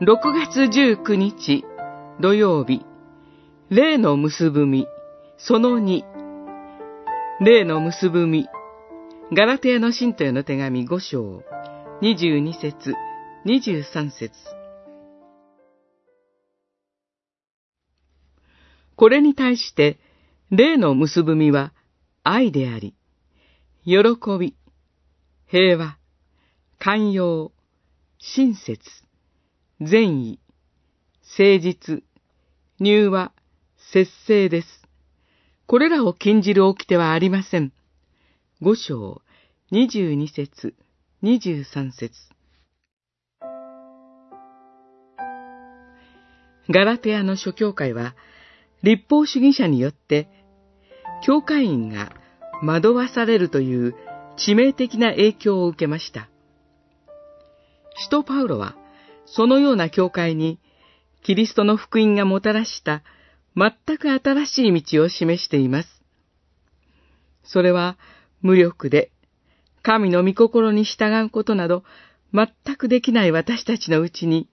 6月19日土曜日、霊の結ぶみ、その2、霊の結ぶみ、ガラテヤの信徒への手紙5章、22節、23節。これに対して、霊の結ぶみは愛であり、喜び、平和、寛容、親切、善意、誠実、入和、節制です。これらを禁じる掟はありません。五章、二十二節、二十三節。ガラテアの諸教会は、立法主義者によって、教会員が惑わされるという致命的な影響を受けました。使徒パウロは、そのような教会に、キリストの福音がもたらした全く新しい道を示しています。それは無力で、神の御心に従うことなど全くできない私たちのうちに、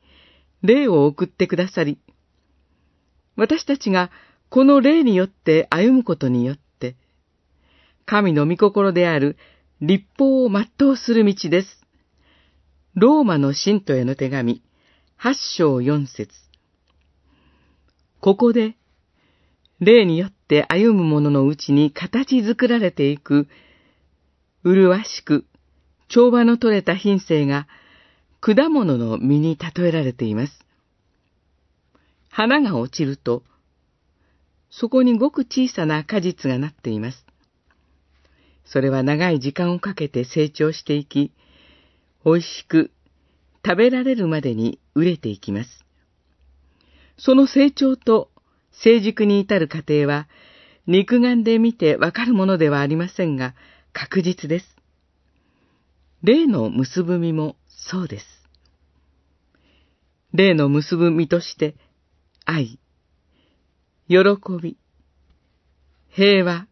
霊を送ってくださり、私たちがこの霊によって歩むことによって、神の御心である立法を全うする道です。ローマの信徒への手紙、八章四節。ここで、霊によって歩む者のうちに形作られていく、麗しく、調和の取れた品性が、果物の実に例えられています。花が落ちると、そこにごく小さな果実がなっています。それは長い時間をかけて成長していき、美味しく食べられるまでに熟れていきます。その成長と成熟に至る過程は、肉眼で見てわかるものではありませんが、確実です。霊の結ぶ身もそうです。霊の結ぶ身として、愛、喜び、平和、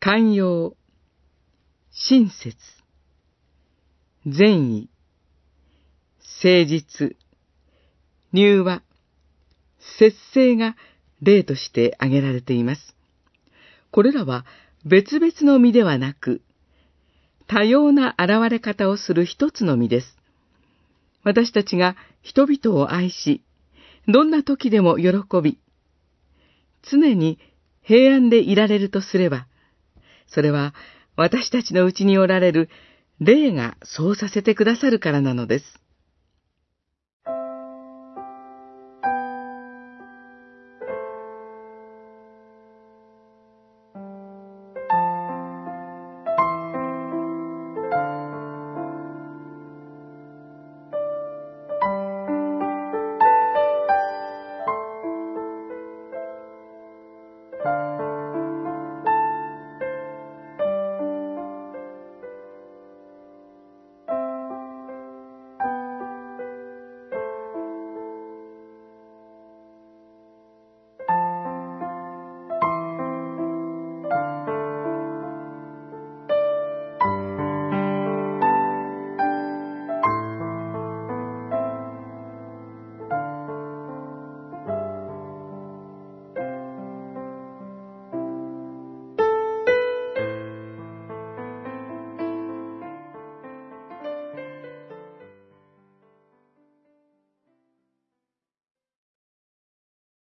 寛容、親切、善意、誠実、入和、節制が例として挙げられています。これらは別々の実ではなく、多様な現れ方をする一つの実です。私たちが人々を愛し、どんな時でも喜び、常に平安でいられるとすれば、それは私たちのうちにおられる霊がそうさせてくださるからなのです。